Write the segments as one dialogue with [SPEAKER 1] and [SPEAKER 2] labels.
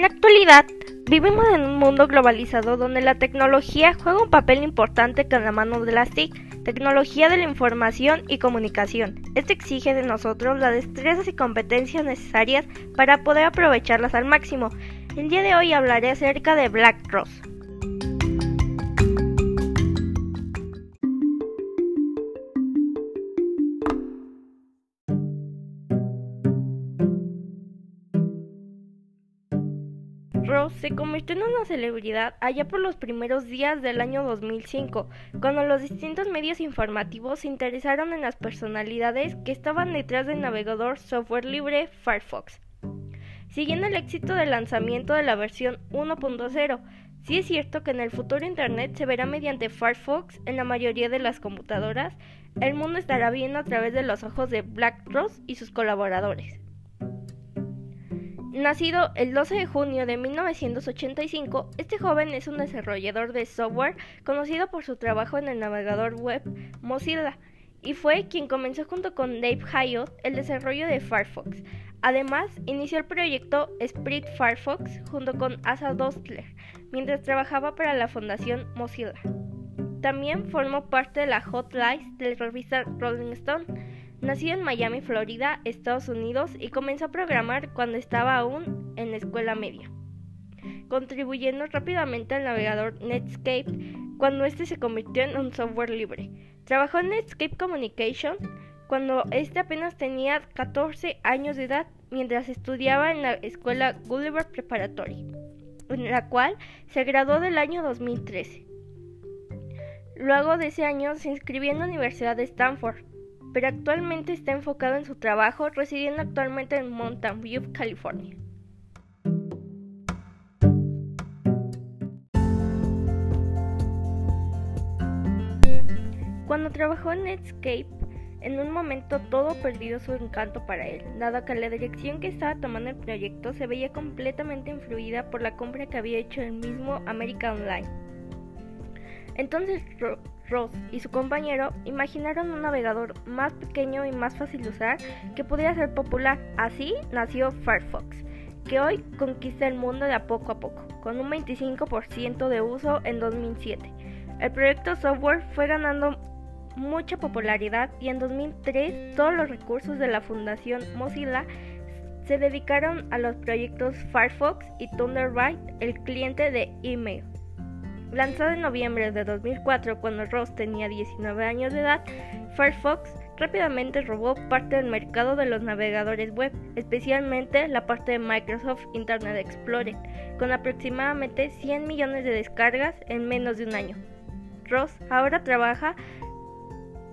[SPEAKER 1] En la actualidad, vivimos en un mundo globalizado donde la tecnología juega un papel importante con la mano de las TIC, tecnología de la información y comunicación. Esto exige de nosotros las destrezas y competencias necesarias para poder aprovecharlas al máximo. El día de hoy hablaré acerca de Black Rose. Se convirtió en una celebridad allá por los primeros días del año 2005, cuando los distintos medios informativos se interesaron en las personalidades que estaban detrás del navegador software libre Firefox. Siguiendo el éxito del lanzamiento de la versión 1.0, sí es cierto que en el futuro Internet se verá mediante Firefox en la mayoría de las computadoras, el mundo estará viendo a través de los ojos de Black Rose y sus colaboradores. Nacido el 12 de junio de 1985, este joven es un desarrollador de software conocido por su trabajo en el navegador web Mozilla y fue quien comenzó junto con Dave Hyatt el desarrollo de Firefox. Además, inició el proyecto Spirit Firefox junto con Asa Dostler mientras trabajaba para la fundación Mozilla. También formó parte de la Hotline de la revista Rolling Stone Nació en Miami, Florida, Estados Unidos, y comenzó a programar cuando estaba aún en la escuela media, contribuyendo rápidamente al navegador Netscape cuando este se convirtió en un software libre. Trabajó en Netscape Communication cuando este apenas tenía 14 años de edad mientras estudiaba en la escuela Gulliver Preparatory, en la cual se graduó del año 2013. Luego de ese año se inscribió en la Universidad de Stanford, pero actualmente está enfocado en su trabajo, residiendo actualmente en Mountain View, California. Cuando trabajó en Netscape, en un momento todo perdió su encanto para él, dado que la dirección que estaba tomando el proyecto se veía completamente influida por la compra que había hecho el mismo America Online. Entonces Ross y su compañero imaginaron un navegador más pequeño y más fácil de usar que pudiera ser popular. Así nació Firefox, que hoy conquista el mundo de a poco a poco, con un 25% de uso en 2007. El proyecto software fue ganando mucha popularidad y en 2003 todos los recursos de la Fundación Mozilla se dedicaron a los proyectos Firefox y Thunderbird, el cliente de email. Lanzado en noviembre de 2004 cuando Ross tenía 19 años de edad, Firefox rápidamente robó parte del mercado de los navegadores web, especialmente la parte de Microsoft Internet Explorer, con aproximadamente 100 millones de descargas en menos de un año. Ross ahora trabaja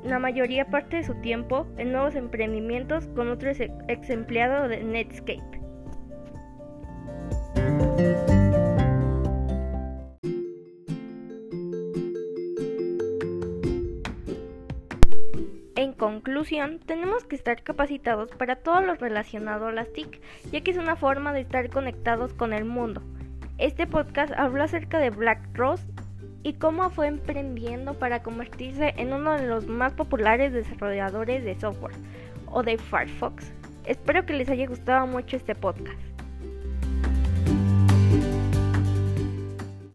[SPEAKER 1] la mayoría parte de su tiempo en nuevos emprendimientos con otro ex empleado de Netscape. Conclusión, tenemos que estar capacitados para todo lo relacionado a las TIC, ya que es una forma de estar conectados con el mundo. Este podcast habla acerca de Black Rose y cómo fue emprendiendo para convertirse en uno de los más populares desarrolladores de software o de Firefox. Espero que les haya gustado mucho este podcast.